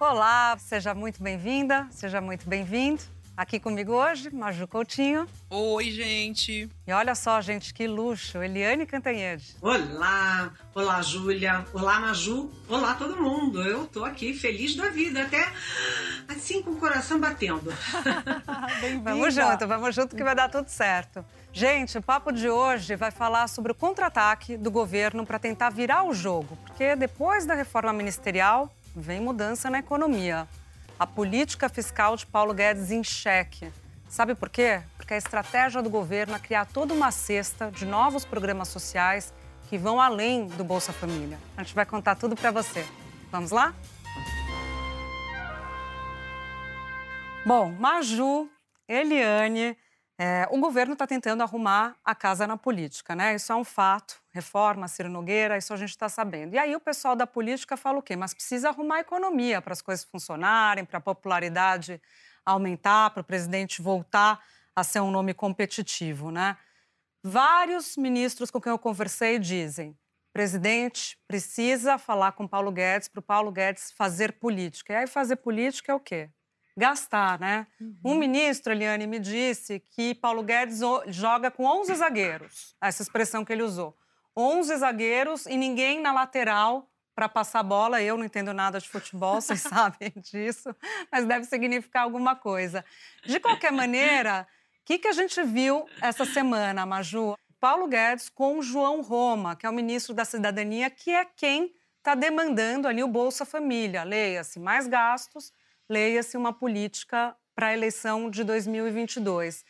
Olá, seja muito bem-vinda, seja muito bem-vindo. Aqui comigo hoje, Maju Coutinho. Oi, gente. E olha só, gente, que luxo, Eliane Cantanhede. Olá, olá, Júlia. Olá, Maju. Olá, todo mundo. Eu tô aqui feliz da vida, até assim com o coração batendo. vamos junto, vamos junto que vai dar tudo certo. Gente, o papo de hoje vai falar sobre o contra-ataque do governo para tentar virar o jogo, porque depois da reforma ministerial, vem mudança na economia. A política fiscal de Paulo Guedes em xeque. Sabe por quê? Porque a estratégia do governo é criar toda uma cesta de novos programas sociais que vão além do Bolsa Família. A gente vai contar tudo para você. Vamos lá? Bom, Maju, Eliane, é, o governo está tentando arrumar a casa na política, né? Isso é um fato. Reforma, Ciro Nogueira, isso a gente está sabendo. E aí o pessoal da política fala o quê? Mas precisa arrumar a economia para as coisas funcionarem, para a popularidade aumentar, para o presidente voltar a ser um nome competitivo, né? Vários ministros com quem eu conversei dizem: presidente precisa falar com Paulo Guedes para o Paulo Guedes fazer política. E aí fazer política é o quê? Gastar, né? Uhum. Um ministro, Eliane, me disse que Paulo Guedes joga com 11 zagueiros, essa expressão que ele usou. 11 zagueiros e ninguém na lateral para passar bola. Eu não entendo nada de futebol, vocês sabem disso, mas deve significar alguma coisa. De qualquer maneira, o que, que a gente viu essa semana, Maju? Paulo Guedes com João Roma, que é o ministro da Cidadania, que é quem está demandando ali o Bolsa Família. Leia-se mais gastos leia-se uma política para a eleição de 2022.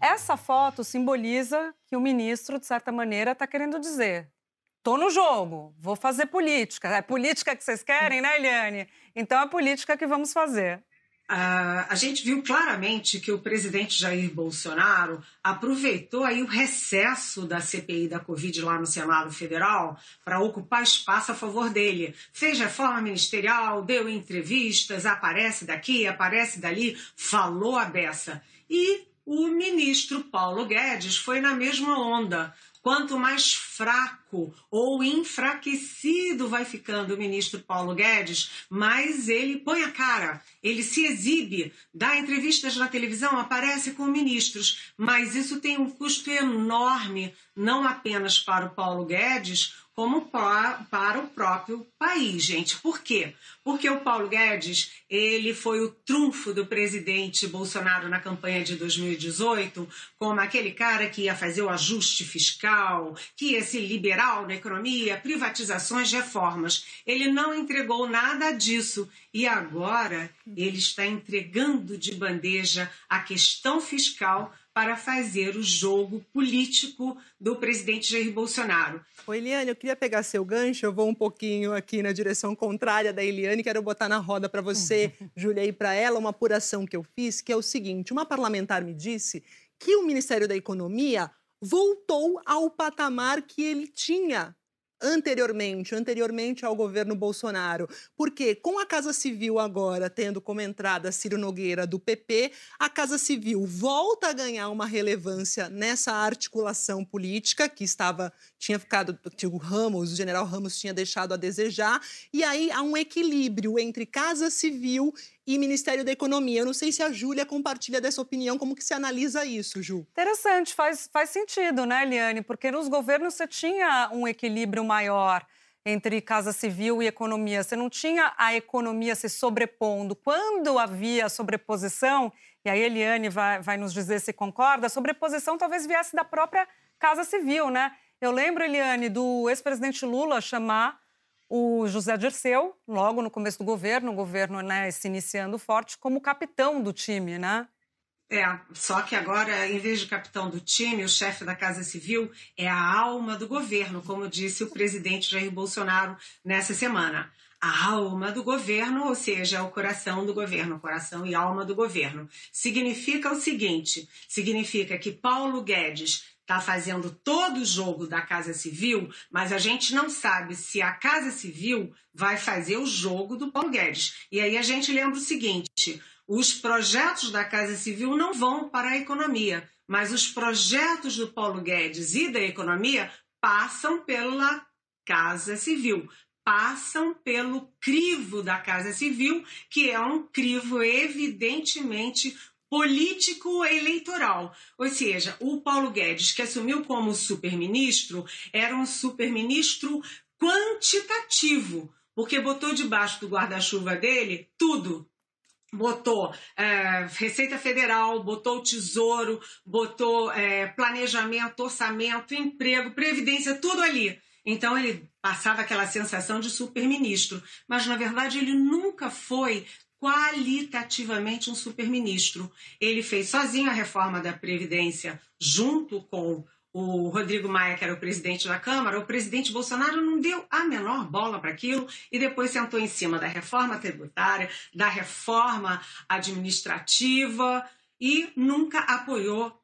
Essa foto simboliza que o ministro, de certa maneira, está querendo dizer: estou no jogo, vou fazer política. É política que vocês querem, né, Eliane? Então é política que vamos fazer. Uh, a gente viu claramente que o presidente Jair Bolsonaro aproveitou aí o recesso da CPI da Covid lá no Senado Federal para ocupar espaço a favor dele. Fez reforma ministerial, deu entrevistas, aparece daqui, aparece dali, falou a beça. E o ministro Paulo Guedes foi na mesma onda. Quanto mais fraco ou enfraquecido vai ficando o ministro Paulo Guedes, mais ele põe a cara, ele se exibe, dá entrevistas na televisão, aparece com ministros, mas isso tem um custo enorme, não apenas para o Paulo Guedes, como para o próprio país, gente. Por quê? Porque o Paulo Guedes, ele foi o trunfo do presidente Bolsonaro na campanha de 2018, como aquele cara que ia fazer o ajuste fiscal, que ia ser liberal na economia, privatizações, reformas. Ele não entregou nada disso e agora ele está entregando de bandeja a questão fiscal para fazer o jogo político do presidente Jair Bolsonaro. Ô Eliane, eu queria pegar seu gancho, eu vou um pouquinho aqui na direção contrária da Eliane, quero botar na roda para você, Júlia, e para ela uma apuração que eu fiz, que é o seguinte, uma parlamentar me disse que o Ministério da Economia voltou ao patamar que ele tinha anteriormente, anteriormente ao governo Bolsonaro. Porque com a Casa Civil agora tendo como entrada Ciro Nogueira do PP, a Casa Civil volta a ganhar uma relevância nessa articulação política que estava tinha ficado o Ramos, o General Ramos tinha deixado a desejar, e aí há um equilíbrio entre Casa Civil e Ministério da Economia. Eu não sei se a Júlia compartilha dessa opinião, como que se analisa isso, Ju? Interessante, faz, faz sentido, né, Eliane? Porque nos governos você tinha um equilíbrio maior entre Casa Civil e economia. Você não tinha a economia se sobrepondo. Quando havia sobreposição, e aí Eliane vai, vai nos dizer se concorda, a sobreposição talvez viesse da própria Casa Civil, né? Eu lembro, Eliane, do ex-presidente Lula chamar o José Dirceu, logo no começo do governo, o governo né, se iniciando forte, como capitão do time, né? É, só que agora, em vez de capitão do time, o chefe da Casa Civil é a alma do governo, como disse o presidente Jair Bolsonaro nessa semana. a alma do governo, ou seja, o coração do governo, coração e alma do governo. Significa o seguinte: significa que Paulo Guedes está fazendo todo o jogo da Casa Civil, mas a gente não sabe se a Casa Civil vai fazer o jogo do Paulo Guedes. E aí a gente lembra o seguinte: os projetos da Casa Civil não vão para a economia, mas os projetos do Paulo Guedes e da economia passam pela Casa Civil, passam pelo crivo da Casa Civil, que é um crivo evidentemente político eleitoral. Ou seja, o Paulo Guedes, que assumiu como superministro, era um superministro quantitativo, porque botou debaixo do guarda-chuva dele tudo. Botou é, Receita Federal, botou Tesouro, botou é, planejamento, orçamento, emprego, previdência, tudo ali. Então ele passava aquela sensação de superministro, mas na verdade ele nunca foi qualitativamente um superministro. Ele fez sozinho a reforma da Previdência, junto com o Rodrigo Maia, que era o presidente da Câmara. O presidente Bolsonaro não deu a menor bola para aquilo e depois sentou em cima da reforma tributária, da reforma administrativa e nunca apoiou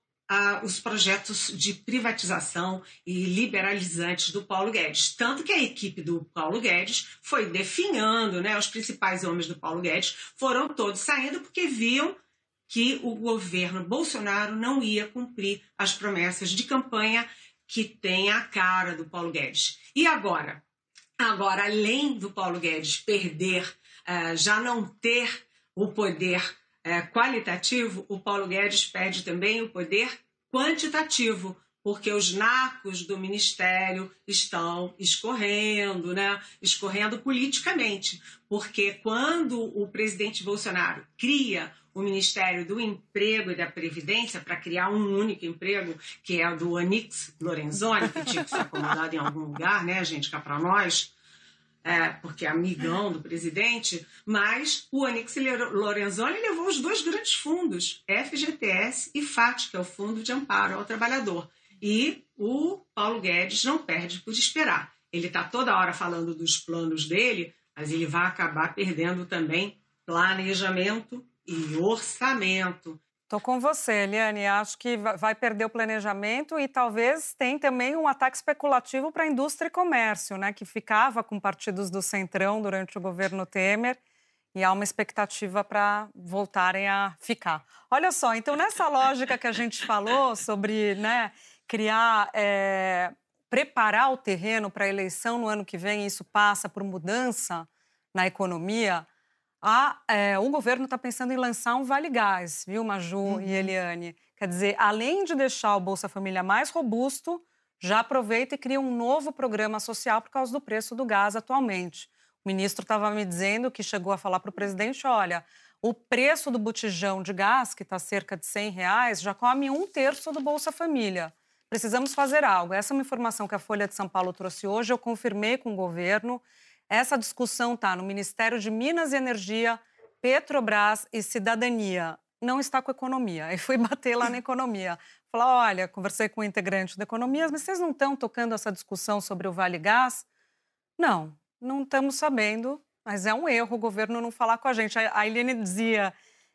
os projetos de privatização e liberalizantes do Paulo Guedes. Tanto que a equipe do Paulo Guedes foi definhando, né, os principais homens do Paulo Guedes foram todos saindo porque viam que o governo Bolsonaro não ia cumprir as promessas de campanha que tem a cara do Paulo Guedes. E agora? Agora, além do Paulo Guedes perder, uh, já não ter o poder é, qualitativo, o Paulo Guedes perde também o poder quantitativo, porque os nacos do ministério estão escorrendo, né? escorrendo politicamente. Porque quando o presidente Bolsonaro cria o Ministério do Emprego e da Previdência para criar um único emprego, que é o do Anix Lorenzoni, que tinha que ser acomodado em algum lugar, né, gente, cá para nós, é, porque é amigão do presidente, mas o Onix Lorenzoni levou os dois grandes fundos, FGTS e FAT, que é o Fundo de Amparo ao Trabalhador. E o Paulo Guedes não perde por esperar. Ele está toda hora falando dos planos dele, mas ele vai acabar perdendo também planejamento e orçamento. Estou com você, Eliane. Acho que vai perder o planejamento e talvez tem também um ataque especulativo para a indústria e comércio, né? Que ficava com partidos do Centrão durante o governo Temer e há uma expectativa para voltarem a ficar. Olha só, então nessa lógica que a gente falou sobre né, criar, é, preparar o terreno para a eleição no ano que vem, isso passa por mudança na economia. A, é, o governo está pensando em lançar um Vale Gás, viu, Maju uhum. e Eliane? Quer dizer, além de deixar o Bolsa Família mais robusto, já aproveita e cria um novo programa social por causa do preço do gás atualmente. O ministro estava me dizendo que chegou a falar para o presidente: olha, o preço do botijão de gás, que está cerca de 100 reais, já come um terço do Bolsa Família. Precisamos fazer algo. Essa é uma informação que a Folha de São Paulo trouxe hoje, eu confirmei com o governo. Essa discussão está no Ministério de Minas e Energia, Petrobras e Cidadania. Não está com economia. E fui bater lá na economia. Falar, olha, conversei com o integrante da economia, mas vocês não estão tocando essa discussão sobre o Vale Gás? Não, não estamos sabendo, mas é um erro o governo não falar com a gente. A Eliane dizia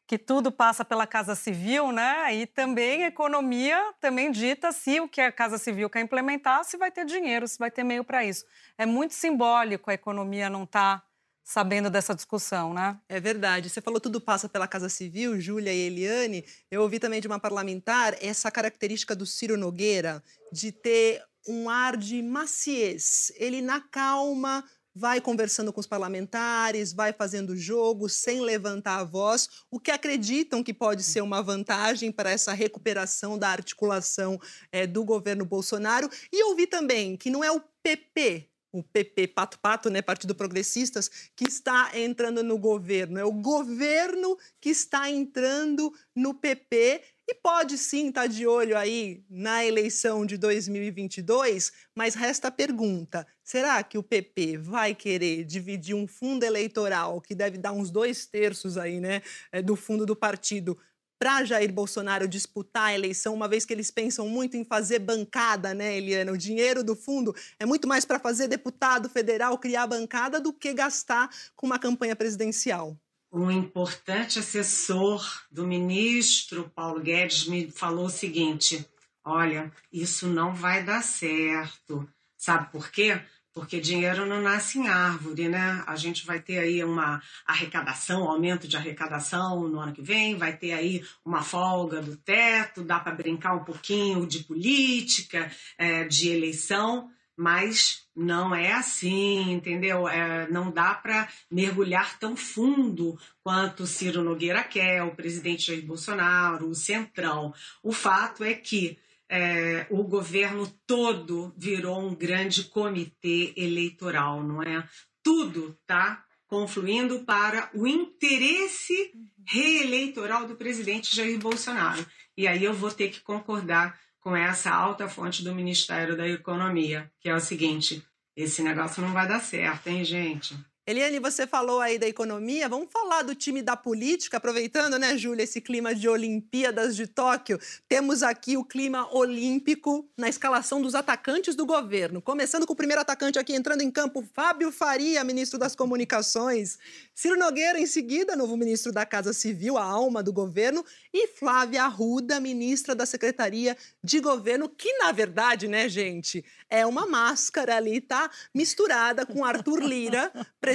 que tudo passa pela Casa Civil, né? E também a economia também dita se o que a Casa Civil quer implementar, se vai ter dinheiro, se vai ter meio para isso. É muito simbólico a economia não estar tá sabendo dessa discussão, né? É verdade. Você falou tudo passa pela Casa Civil, Júlia e Eliane. Eu ouvi também de uma parlamentar essa característica do Ciro Nogueira de ter um ar de maciez. Ele na calma vai conversando com os parlamentares, vai fazendo jogo sem levantar a voz, o que acreditam que pode ser uma vantagem para essa recuperação da articulação é, do governo Bolsonaro. E ouvi também que não é o PP, o PP Pato Pato, né, Partido Progressistas, que está entrando no governo. É o governo que está entrando no PP e pode sim estar tá de olho aí na eleição de 2022, mas resta a pergunta: será que o PP vai querer dividir um fundo eleitoral que deve dar uns dois terços aí, né, eh, do fundo do partido? para Jair Bolsonaro disputar a eleição, uma vez que eles pensam muito em fazer bancada, né, Eliana? O dinheiro do fundo é muito mais para fazer deputado federal, criar bancada, do que gastar com uma campanha presidencial. Um importante assessor do ministro Paulo Guedes me falou o seguinte: olha, isso não vai dar certo. Sabe por quê? porque dinheiro não nasce em árvore, né? A gente vai ter aí uma arrecadação, um aumento de arrecadação no ano que vem, vai ter aí uma folga do teto, dá para brincar um pouquinho de política, é, de eleição, mas não é assim, entendeu? É, não dá para mergulhar tão fundo quanto Ciro Nogueira quer, o presidente Jair Bolsonaro, o Centrão. O fato é que é, o governo todo virou um grande comitê eleitoral, não é? Tudo está confluindo para o interesse reeleitoral do presidente Jair Bolsonaro. E aí eu vou ter que concordar com essa alta fonte do Ministério da Economia, que é o seguinte: esse negócio não vai dar certo, hein, gente? Eliane, você falou aí da economia, vamos falar do time da política, aproveitando, né, Júlia, esse clima de Olimpíadas de Tóquio. Temos aqui o clima olímpico na escalação dos atacantes do governo. Começando com o primeiro atacante aqui entrando em campo, Fábio Faria, ministro das Comunicações. Ciro Nogueira, em seguida, novo ministro da Casa Civil, a alma do governo. E Flávia Arruda, ministra da Secretaria de Governo, que, na verdade, né, gente, é uma máscara ali, tá? Misturada com Arthur Lira, presidente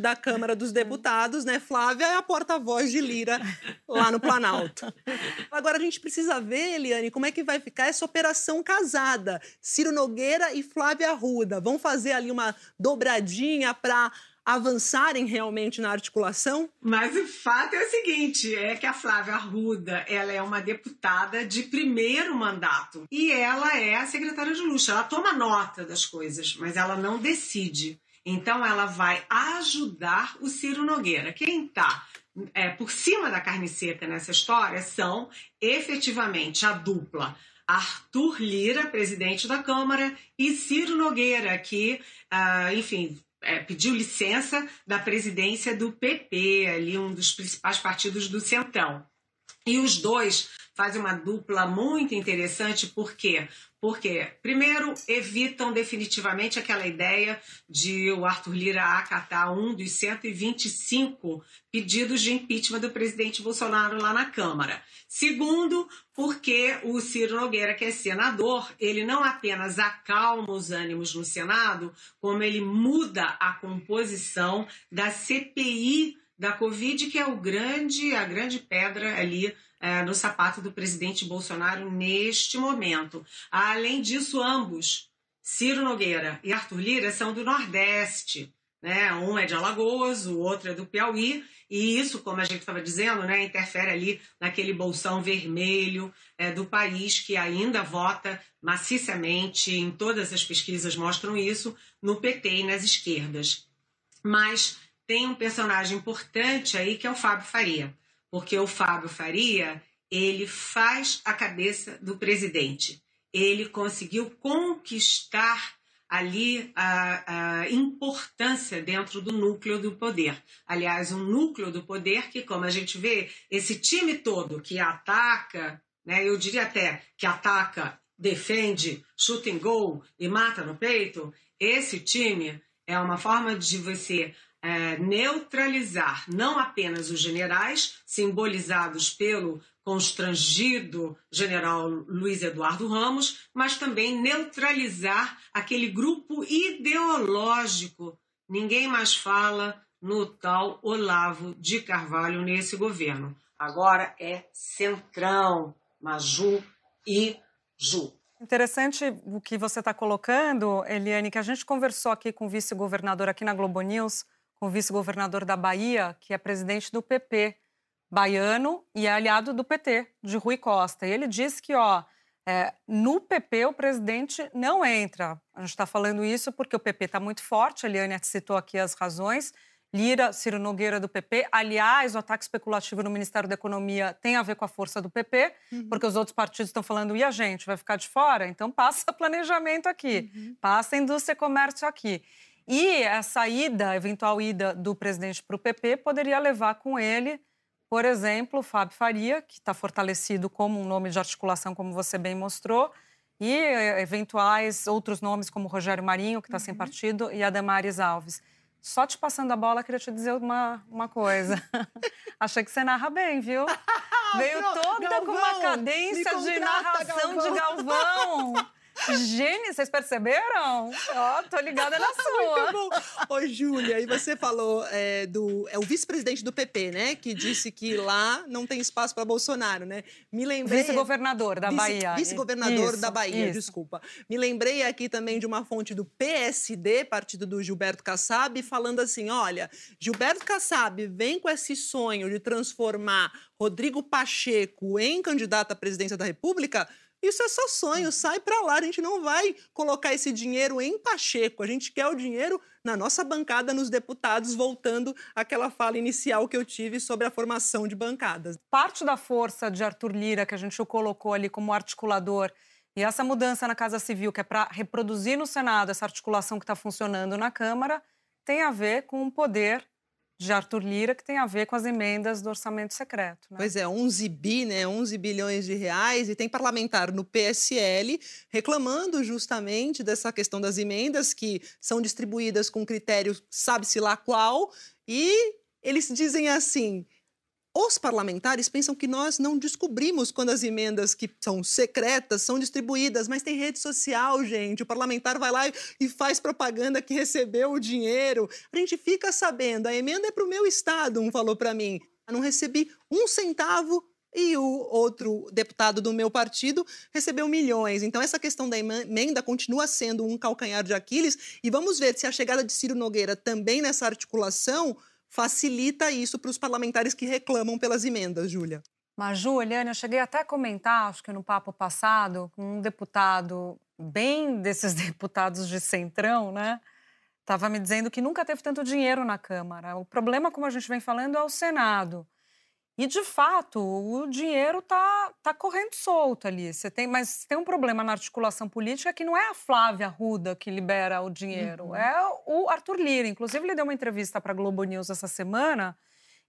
da Câmara dos Deputados, né? Flávia é a porta-voz de Lira lá no Planalto. Agora a gente precisa ver, Eliane, como é que vai ficar essa operação casada. Ciro Nogueira e Flávia Arruda vão fazer ali uma dobradinha para avançarem realmente na articulação? Mas o fato é o seguinte, é que a Flávia Arruda, ela é uma deputada de primeiro mandato e ela é a secretária de luxo, ela toma nota das coisas, mas ela não decide. Então ela vai ajudar o Ciro Nogueira. Quem está é, por cima da carne seca nessa história são efetivamente a dupla Arthur Lira, presidente da Câmara, e Ciro Nogueira, que, uh, enfim, é, pediu licença da presidência do PP, ali um dos principais partidos do Centrão. E os dois fazem uma dupla muito interessante, por quê? Porque, primeiro, evitam definitivamente aquela ideia de o Arthur Lira acatar um dos 125 pedidos de impeachment do presidente Bolsonaro lá na Câmara. Segundo, porque o Ciro Nogueira, que é senador, ele não apenas acalma os ânimos no Senado, como ele muda a composição da CPI da Covid, que é o grande, a grande pedra ali é, no sapato do presidente Bolsonaro neste momento. Além disso, ambos, Ciro Nogueira e Arthur Lira, são do Nordeste. Né? Um é de Alagoas, o outro é do Piauí, e isso, como a gente estava dizendo, né, interfere ali naquele bolsão vermelho é, do país que ainda vota maciçamente, em todas as pesquisas mostram isso, no PT e nas esquerdas. Mas tem um personagem importante aí que é o Fábio Faria porque o Fábio Faria ele faz a cabeça do presidente. Ele conseguiu conquistar ali a, a, importância dentro do núcleo do poder. Aliás, um núcleo do poder que, como a gente vê, esse time todo que ataca, né, eu diria até que ataca, defende, chuta em gol e mata no peito, esse time é uma forma de você é, neutralizar não apenas os generais, simbolizados pelo constrangido general Luiz Eduardo Ramos, mas também neutralizar aquele grupo ideológico. Ninguém mais fala no tal Olavo de Carvalho nesse governo. Agora é Centrão, Maju e Ju. Interessante o que você está colocando, Eliane, que a gente conversou aqui com o vice-governador aqui na Globo News, com o vice-governador da Bahia, que é presidente do PP baiano e é aliado do PT, de Rui Costa. E ele disse que, ó, é, no PP o presidente não entra. A gente está falando isso porque o PP está muito forte, a Eliane citou aqui as razões. Lira, Ciro Nogueira do PP. Aliás, o ataque especulativo no Ministério da Economia tem a ver com a força do PP, uhum. porque os outros partidos estão falando, e a gente, vai ficar de fora? Então passa planejamento aqui, uhum. passa indústria e comércio aqui. E essa ida, eventual ida do presidente para o PP, poderia levar com ele Por exemplo, o Fábio Faria, que está fortalecido como um nome de articulação, como você bem mostrou, e eh, eventuais outros nomes, como Rogério Marinho, que está uhum. sem partido, e Ademares Alves. Só te passando a bola, queria te dizer uma, uma coisa. Achei que você narra bem, viu? Veio toda Galvão, com uma cadência de narração Galvão. de Galvão. Gênio, vocês perceberam? Ó, oh, tô ligada na sua. Muito bom. Ô, Júlia, e você falou é, do. É o vice-presidente do PP, né? Que disse que lá não tem espaço para Bolsonaro, né? Me lembrei. Vice-governador da vice, Bahia. Vice-governador da Bahia, isso. desculpa. Me lembrei aqui também de uma fonte do PSD, partido do Gilberto Kassab, falando assim: olha, Gilberto Kassab vem com esse sonho de transformar Rodrigo Pacheco em candidato à presidência da República isso é só sonho, sai para lá. A gente não vai colocar esse dinheiro em Pacheco. A gente quer o dinheiro na nossa bancada, nos deputados, voltando àquela fala inicial que eu tive sobre a formação de bancadas. Parte da força de Arthur Lira, que a gente o colocou ali como articulador, e essa mudança na Casa Civil, que é para reproduzir no Senado essa articulação que está funcionando na Câmara, tem a ver com o poder de Arthur Lira, que tem a ver com as emendas do orçamento secreto. Né? Pois é, 11 bi, né, 11 bilhões de reais, e tem parlamentar no PSL reclamando justamente dessa questão das emendas que são distribuídas com critérios sabe-se lá qual, e eles dizem assim, os parlamentares pensam que nós não descobrimos quando as emendas que são secretas são distribuídas, mas tem rede social, gente. O parlamentar vai lá e faz propaganda que recebeu o dinheiro. A gente fica sabendo, a emenda é para o meu estado, um falou para mim. Eu não recebi um centavo e o outro deputado do meu partido recebeu milhões. Então, essa questão da emenda continua sendo um calcanhar de Aquiles. E vamos ver se a chegada de Ciro Nogueira também nessa articulação facilita isso para os parlamentares que reclamam pelas emendas, Júlia. Mas, Juliana, eu cheguei até a comentar, acho que no papo passado, com um deputado, bem desses deputados de centrão, né? Estava me dizendo que nunca teve tanto dinheiro na Câmara. O problema, como a gente vem falando, é o Senado. E, de fato, o dinheiro está tá correndo solto ali. Você tem, mas tem um problema na articulação política que não é a Flávia Ruda que libera o dinheiro, uhum. é o Arthur Lira. Inclusive, ele deu uma entrevista para a Globo News essa semana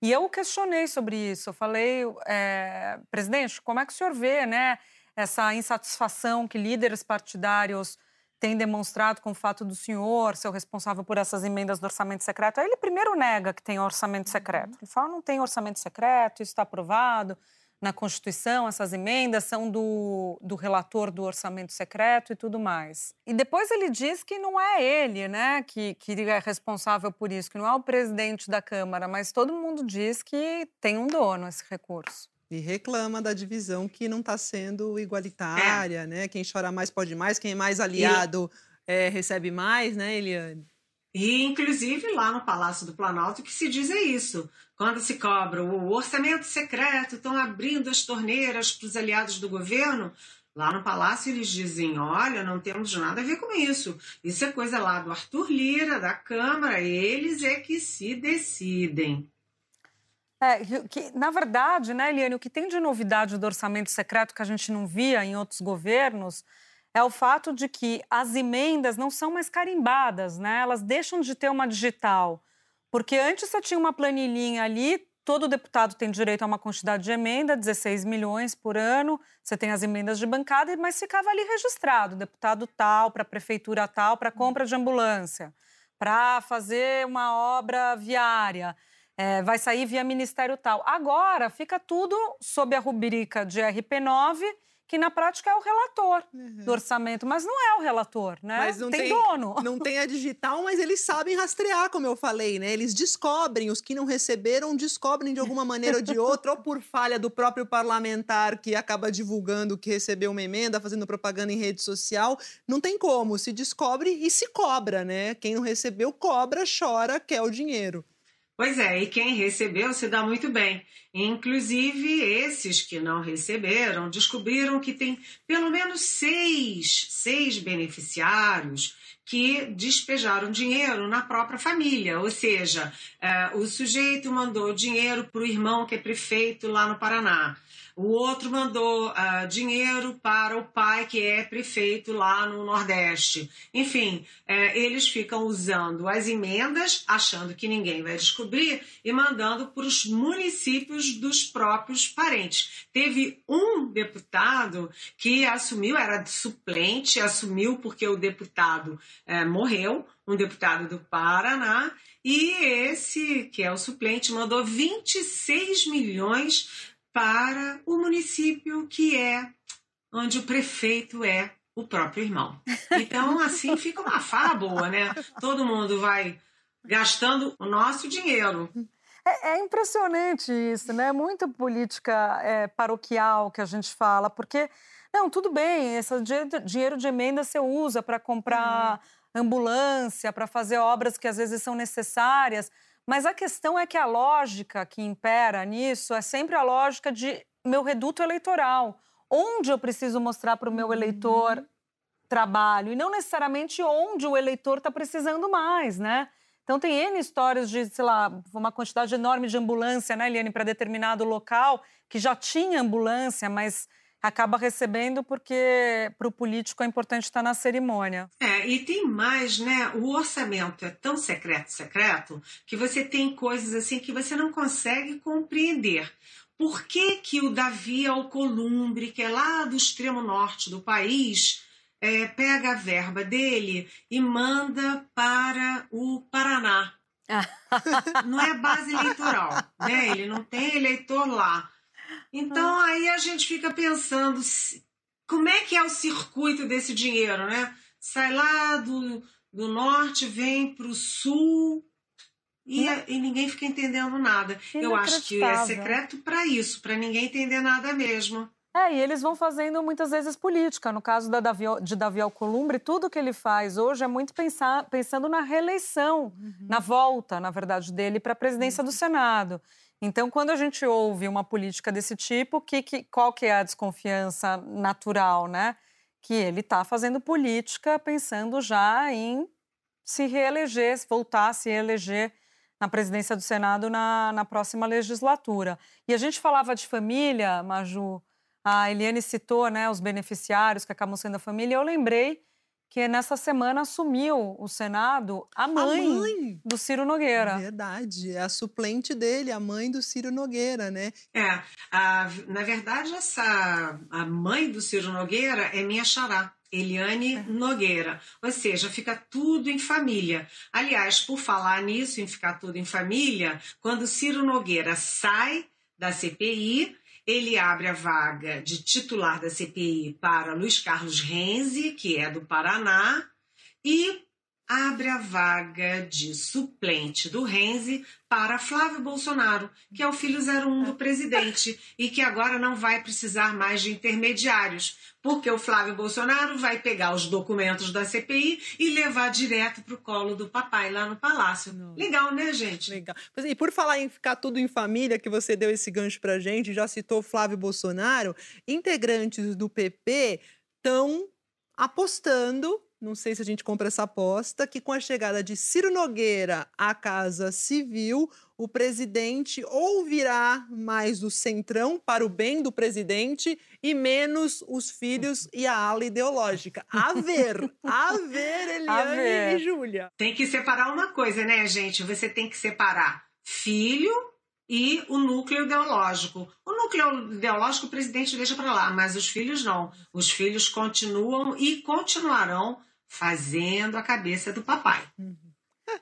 e eu questionei sobre isso. Eu falei, é, presidente, como é que o senhor vê né, essa insatisfação que líderes partidários tem demonstrado com o fato do senhor ser o responsável por essas emendas do orçamento secreto. Aí ele primeiro nega que tem orçamento secreto. Ele fala, não tem orçamento secreto, isso está aprovado na Constituição, essas emendas são do, do relator do orçamento secreto e tudo mais. E depois ele diz que não é ele né, que, que é responsável por isso, que não é o presidente da Câmara, mas todo mundo diz que tem um dono esse recurso. E reclama da divisão que não está sendo igualitária, é. né? Quem chora mais pode mais, quem é mais aliado e... é, recebe mais, né, Eliane? E, inclusive, lá no Palácio do Planalto, que se diz é isso. Quando se cobra o orçamento secreto, estão abrindo as torneiras para os aliados do governo. Lá no Palácio eles dizem: olha, não temos nada a ver com isso. Isso é coisa lá do Arthur Lira, da Câmara, eles é que se decidem. É, que, na verdade, né, Eliane, o que tem de novidade do orçamento secreto que a gente não via em outros governos é o fato de que as emendas não são mais carimbadas, né? Elas deixam de ter uma digital. Porque antes você tinha uma planilhinha ali, todo deputado tem direito a uma quantidade de emenda, 16 milhões por ano, você tem as emendas de bancada, mas ficava ali registrado, deputado tal, para prefeitura tal, para compra de ambulância, para fazer uma obra viária é, vai sair via Ministério tal. Agora fica tudo sob a rubrica de RP9, que na prática é o relator uhum. do orçamento, mas não é o relator, né? Mas não tem, tem, dono. Não tem a digital, mas eles sabem rastrear, como eu falei, né? Eles descobrem, os que não receberam descobrem de alguma maneira ou de outra, ou por falha do próprio parlamentar que acaba divulgando que recebeu uma emenda, fazendo propaganda em rede social. Não tem como, se descobre e se cobra, né? Quem não recebeu cobra, chora, quer o dinheiro. Pois é, e quem recebeu se dá muito bem. Inclusive, esses que não receberam descobriram que tem pelo menos seis, seis beneficiários que despejaram dinheiro na própria família, ou seja, é, o sujeito mandou dinheiro para o irmão que é prefeito lá no Paraná. O outro mandou uh, dinheiro para o pai, que é prefeito lá no Nordeste. Enfim, é, eles ficam usando as emendas, achando que ninguém vai descobrir, e mandando para os municípios dos próprios parentes. Teve um deputado que assumiu, era suplente, assumiu porque o deputado é, morreu, um deputado do Paraná, e esse, que é o suplente, mandou 26 milhões para o município que é onde o prefeito é o próprio irmão. Então, assim fica uma fala boa, né? Todo mundo vai gastando o nosso dinheiro. É, é impressionante isso, né? Muito política é, paroquial que a gente fala, porque, não, tudo bem, esse dinheiro de emenda você usa para comprar uhum. ambulância, para fazer obras que às vezes são necessárias, mas a questão é que a lógica que impera nisso é sempre a lógica de meu reduto eleitoral. Onde eu preciso mostrar para o meu eleitor uhum. trabalho e não necessariamente onde o eleitor está precisando mais, né? Então tem N histórias de, sei lá, uma quantidade enorme de ambulância, né, Eliane, para determinado local, que já tinha ambulância, mas acaba recebendo porque para o político é importante estar na cerimônia. É, e tem mais, né? O orçamento é tão secreto, secreto, que você tem coisas assim que você não consegue compreender. Por que, que o Davi Alcolumbre, que é lá do extremo norte do país, é, pega a verba dele e manda para o Paraná? não é base eleitoral, né? Ele não tem eleitor lá. Então ah. aí a gente fica pensando como é que é o circuito desse dinheiro, né? Sai lá do, do norte, vem para o sul e, e, ninguém fica entendendo nada. Eu acho que é secreto para isso, para ninguém entender nada mesmo. É, e eles vão fazendo muitas vezes política. No caso da Davi, de Davi Alcolumbre, tudo que ele faz hoje é muito pensar, pensando na reeleição, uhum. na volta, na verdade, dele para a presidência uhum. do Senado. Então, quando a gente ouve uma política desse tipo, que, que, qual que é a desconfiança natural, né? Que ele está fazendo política pensando já em se reeleger, voltar a se reeleger na presidência do Senado na, na próxima legislatura. E a gente falava de família, Maju, a Eliane citou né, os beneficiários que acabam sendo a família, eu lembrei que nessa semana assumiu o Senado a mãe, a mãe, do Ciro Nogueira. Verdade, é a suplente dele, a mãe do Ciro Nogueira, né? É, a, na verdade, essa a mãe do Ciro Nogueira é minha xará. Eliane é. Nogueira. Ou seja, fica tudo em família. Aliás, por falar nisso, em ficar tudo em família, quando Ciro Nogueira sai da CPI, ele abre a vaga de titular da CPI para Luiz Carlos Renzi, que é do Paraná, e abre a vaga de suplente do Renzi para Flávio Bolsonaro, que é o filho 01 do presidente e que agora não vai precisar mais de intermediários, porque o Flávio Bolsonaro vai pegar os documentos da CPI e levar direto para o colo do papai lá no palácio. Não. Legal, né, gente? Legal. E por falar em ficar tudo em família, que você deu esse gancho para gente, já citou Flávio Bolsonaro, integrantes do PP estão apostando não sei se a gente compra essa aposta, que com a chegada de Ciro Nogueira à Casa Civil, o presidente ou virá mais do centrão para o bem do presidente e menos os filhos e a ala ideológica. A ver, a ver, Eliane ver. e Júlia. Tem que separar uma coisa, né, gente? Você tem que separar filho e o núcleo ideológico. O núcleo ideológico o presidente deixa para lá, mas os filhos não. Os filhos continuam e continuarão fazendo a cabeça do papai.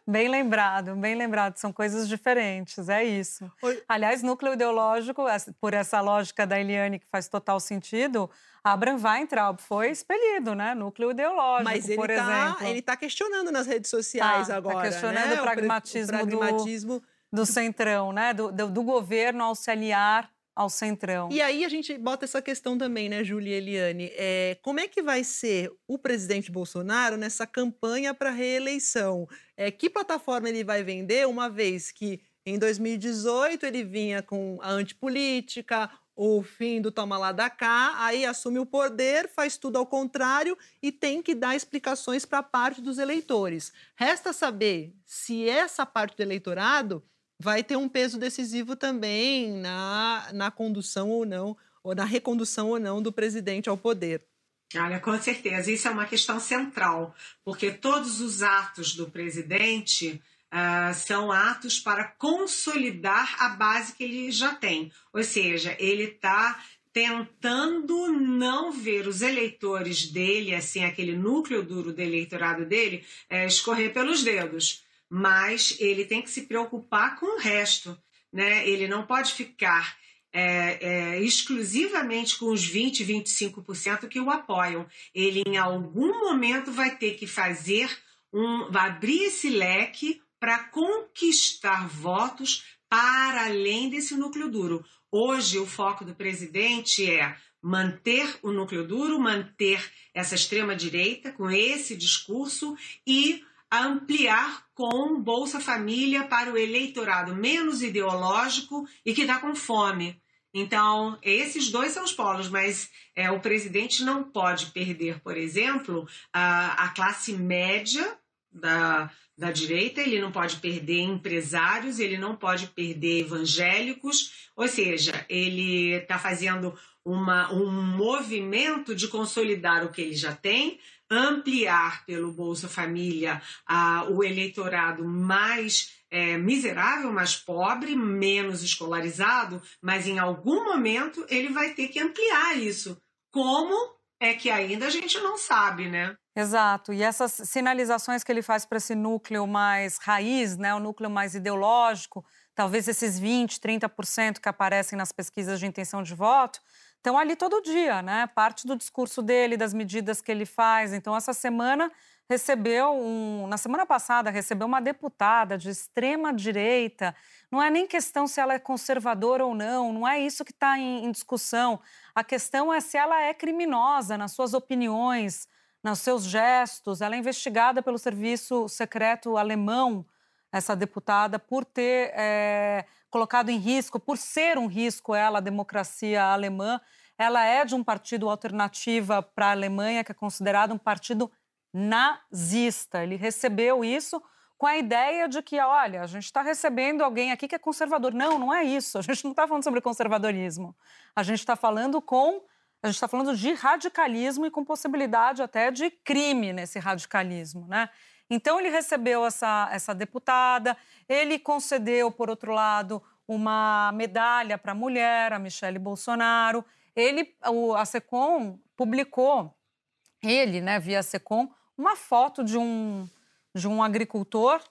Bem lembrado, bem lembrado. São coisas diferentes, é isso. Oi. Aliás, núcleo ideológico, por essa lógica da Eliane que faz total sentido, Abraham Weintraub foi expelido, né? Núcleo ideológico, Mas ele por tá, exemplo. ele está questionando nas redes sociais tá, agora, Está questionando né? o pragmatismo, o pragmatismo... Do, do centrão, né? Do, do, do governo ao se aliar ao centrão. E aí a gente bota essa questão também, né, Júlia e Eliane? É, como é que vai ser o presidente Bolsonaro nessa campanha para reeleição? É, que plataforma ele vai vender, uma vez que em 2018 ele vinha com a antipolítica, o fim do toma lá da cá, aí assume o poder, faz tudo ao contrário e tem que dar explicações para parte dos eleitores. Resta saber se essa parte do eleitorado vai ter um peso decisivo também na, na condução ou não, ou na recondução ou não do presidente ao poder. Olha, com certeza, isso é uma questão central, porque todos os atos do presidente uh, são atos para consolidar a base que ele já tem. Ou seja, ele está tentando não ver os eleitores dele, assim, aquele núcleo duro do eleitorado dele, é, escorrer pelos dedos. Mas ele tem que se preocupar com o resto. Né? Ele não pode ficar é, é, exclusivamente com os 20, 25% que o apoiam. Ele, em algum momento, vai ter que fazer um. vai abrir esse leque para conquistar votos para além desse núcleo duro. Hoje, o foco do presidente é manter o núcleo duro, manter essa extrema-direita com esse discurso e ampliar com Bolsa Família para o eleitorado menos ideológico e que está com fome. Então, esses dois são os polos, mas é, o presidente não pode perder, por exemplo, a, a classe média da, da direita, ele não pode perder empresários, ele não pode perder evangélicos, ou seja, ele está fazendo uma, um movimento de consolidar o que ele já tem, ampliar pelo Bolsa Família a, o eleitorado mais é, miserável, mais pobre, menos escolarizado, mas em algum momento ele vai ter que ampliar isso. Como é que ainda a gente não sabe, né? Exato. E essas sinalizações que ele faz para esse núcleo mais raiz, né, o núcleo mais ideológico, talvez esses 20, 30% que aparecem nas pesquisas de intenção de voto, estão ali todo dia, né? Parte do discurso dele, das medidas que ele faz. Então, essa semana recebeu um, na semana passada recebeu uma deputada de extrema direita. Não é nem questão se ela é conservadora ou não, não é isso que está em, em discussão. A questão é se ela é criminosa nas suas opiniões, nos seus gestos. Ela é investigada pelo serviço secreto alemão, essa deputada, por ter é, colocado em risco, por ser um risco ela, a democracia alemã. Ela é de um partido alternativa para a Alemanha, que é considerado um partido nazista. Ele recebeu isso com a ideia de que, olha, a gente está recebendo alguém aqui que é conservador. Não, não é isso. A gente não está falando sobre conservadorismo. A gente está falando com a gente está falando de radicalismo e com possibilidade até de crime nesse radicalismo, né? Então ele recebeu essa, essa deputada, ele concedeu, por outro lado, uma medalha para a mulher, a Michele Bolsonaro. Ele, o, a Secom publicou, ele, né, via Secom, uma foto de um, de um agricultor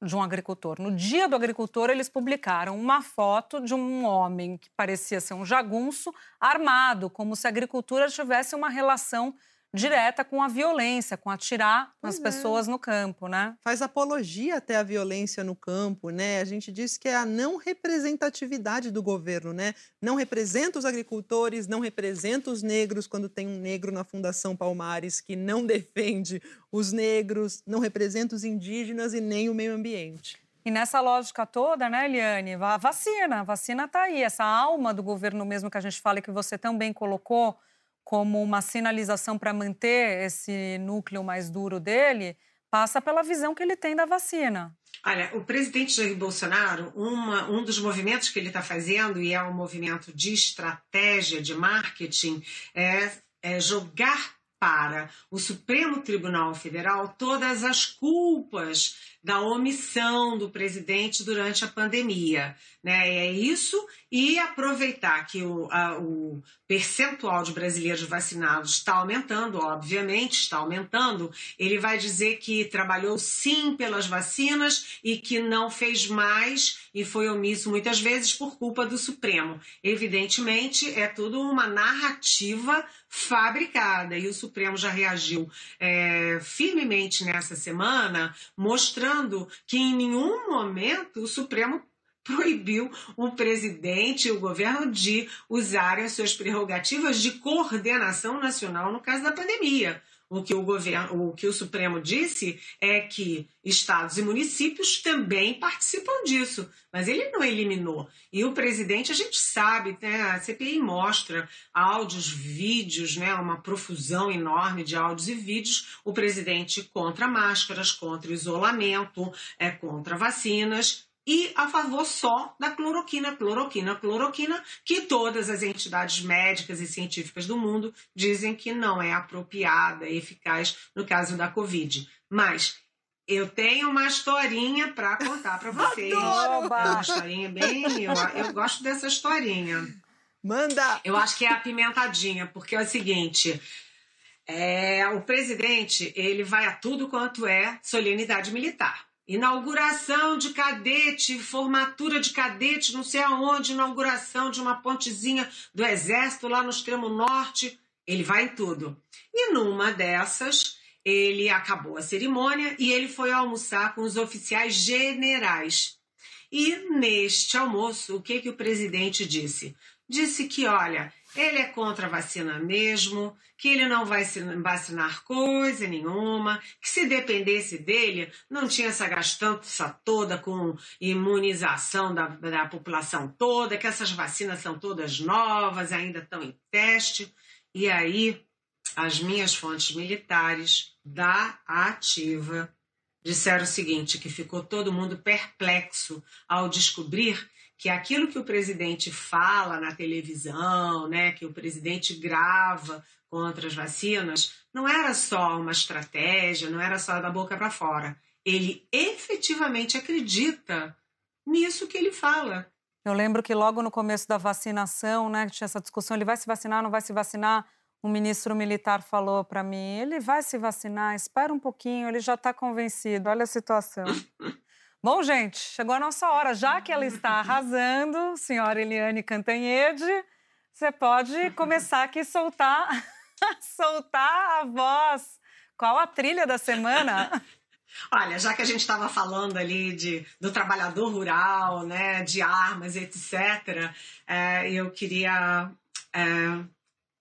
de um agricultor. No dia do agricultor, eles publicaram uma foto de um homem que parecia ser um jagunço armado, como se a agricultura tivesse uma relação direta com a violência, com atirar nas é. pessoas no campo, né? Faz apologia até à violência no campo, né? A gente diz que é a não representatividade do governo, né? Não representa os agricultores, não representa os negros quando tem um negro na Fundação Palmares que não defende os negros, não representa os indígenas e nem o meio ambiente. E nessa lógica toda, né, Eliane, a vacina, a vacina está aí, essa alma do governo mesmo que a gente fala e que você também colocou, como uma sinalização para manter esse núcleo mais duro dele, passa pela visão que ele tem da vacina. Olha, o presidente Jair Bolsonaro, uma, um dos movimentos que ele está fazendo, e é um movimento de estratégia, de marketing, é, é jogar para o Supremo Tribunal Federal todas as culpas da omissão do presidente durante a pandemia. Né? É isso e aproveitar que o, a, o percentual de brasileiros vacinados está aumentando, obviamente está aumentando, ele vai dizer que trabalhou sim pelas vacinas e que não fez mais e foi omisso muitas vezes por culpa do Supremo. Evidentemente, é tudo uma narrativa fabricada e o Supremo já reagiu é, firmemente nessa semana, mostrando que em nenhum momento o Supremo proibiu o presidente e o governo de usarem as suas prerrogativas de coordenação nacional no caso da pandemia. O que o governo, o que o Supremo disse é que estados e municípios também participam disso, mas ele não eliminou. E o presidente, a gente sabe, né, a CPI mostra áudios, vídeos, né, uma profusão enorme de áudios e vídeos. O presidente contra máscaras, contra isolamento, é contra vacinas e a favor só da cloroquina, cloroquina, cloroquina, que todas as entidades médicas e científicas do mundo dizem que não é apropriada e eficaz no caso da Covid. Mas eu tenho uma historinha para contar para vocês. Adoro! Uma historinha bem. Eu, eu gosto dessa historinha. Manda! Eu acho que é apimentadinha, porque é o seguinte. É, o presidente ele vai a tudo quanto é solenidade militar. Inauguração de cadete, formatura de cadete, não sei aonde, inauguração de uma pontezinha do exército lá no extremo norte. Ele vai em tudo. E numa dessas, ele acabou a cerimônia e ele foi almoçar com os oficiais generais. E neste almoço, o que, que o presidente disse? Disse que, olha, ele é contra a vacina mesmo, que ele não vai vacinar coisa nenhuma, que se dependesse dele, não tinha essa gastança toda com imunização da, da população toda, que essas vacinas são todas novas, ainda estão em teste. E aí, as minhas fontes militares da ativa disseram o seguinte, que ficou todo mundo perplexo ao descobrir que aquilo que o presidente fala na televisão, né, que o presidente grava contra as vacinas, não era só uma estratégia, não era só da boca para fora. Ele efetivamente acredita nisso que ele fala. Eu lembro que logo no começo da vacinação, né, tinha essa discussão, ele vai se vacinar, não vai se vacinar? Um ministro militar falou para mim, ele vai se vacinar, espera um pouquinho, ele já está convencido, olha a situação. Bom, gente, chegou a nossa hora. Já que ela está arrasando, senhora Eliane Cantanhede, você pode começar aqui soltar, soltar a voz. Qual a trilha da semana? Olha, já que a gente estava falando ali de, do trabalhador rural, né, de armas, etc., é, eu queria é,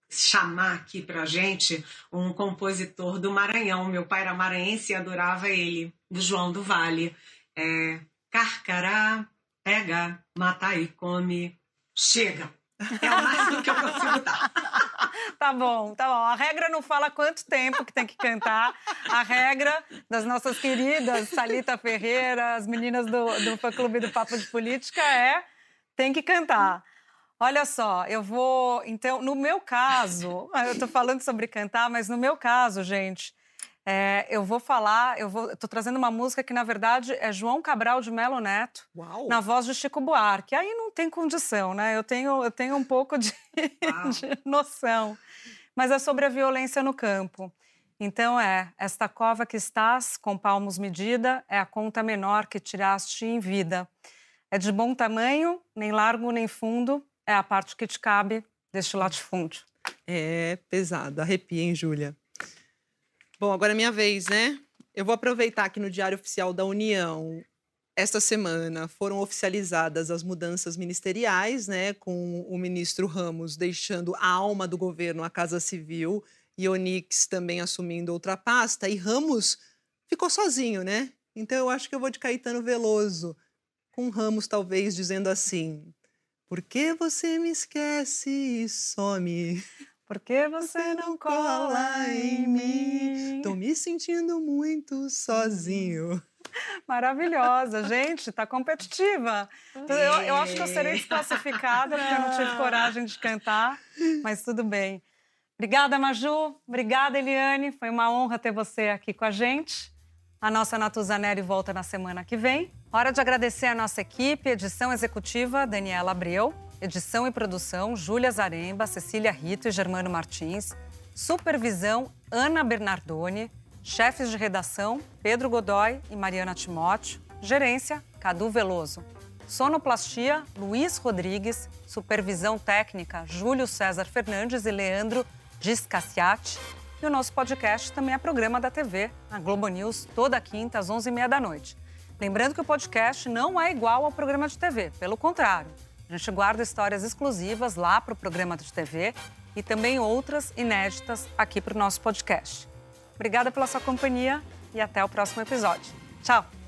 chamar aqui para gente um compositor do Maranhão. Meu pai era maranhense e adorava ele, do João do Vale é carcará, pega, mata e come, chega. É o máximo que eu consigo dar. Tá bom, tá bom. A regra não fala quanto tempo que tem que cantar. A regra das nossas queridas Salita Ferreira, as meninas do, do fã-clube do Papo de Política é tem que cantar. Olha só, eu vou. Então, no meu caso, eu tô falando sobre cantar, mas no meu caso, gente, é, eu vou falar, eu vou, tô trazendo uma música que na verdade é João Cabral de Melo Neto, Uau. na voz de Chico Buarque. Aí não tem condição, né? Eu tenho, eu tenho um pouco de, de noção, mas é sobre a violência no campo. Então é esta cova que estás com palmos medida é a conta menor que tiraste em vida. É de bom tamanho, nem largo nem fundo, é a parte que te cabe deste latifúndio. É pesado, arrepia, hein, Júlia? Bom, agora é minha vez, né? Eu vou aproveitar que no Diário Oficial da União, esta semana, foram oficializadas as mudanças ministeriais, né? Com o ministro Ramos deixando a alma do governo, a Casa Civil, e Onix também assumindo outra pasta. E Ramos ficou sozinho, né? Então eu acho que eu vou de Caetano Veloso, com Ramos talvez dizendo assim: Por que você me esquece e some? Por que você não cola em mim? Tô me sentindo muito sozinho. Maravilhosa, gente, tá competitiva. Eu, eu acho que eu serei desclassificada porque eu não tive coragem de cantar, mas tudo bem. Obrigada, Maju. Obrigada, Eliane. Foi uma honra ter você aqui com a gente. A nossa Natuzaneri volta na semana que vem. Hora de agradecer a nossa equipe, edição executiva, Daniela Abreu. Edição e produção, Júlia Zaremba, Cecília Rito e Germano Martins. Supervisão, Ana Bernardoni. Chefes de redação, Pedro Godoy e Mariana Timóteo. Gerência, Cadu Veloso. Sonoplastia, Luiz Rodrigues. Supervisão técnica, Júlio César Fernandes e Leandro Discassiati. E o nosso podcast também é programa da TV, na Globo News, toda quinta às 11h30 da noite. Lembrando que o podcast não é igual ao programa de TV, pelo contrário. A gente guarda histórias exclusivas lá para o programa de TV e também outras inéditas aqui para o nosso podcast. Obrigada pela sua companhia e até o próximo episódio. Tchau!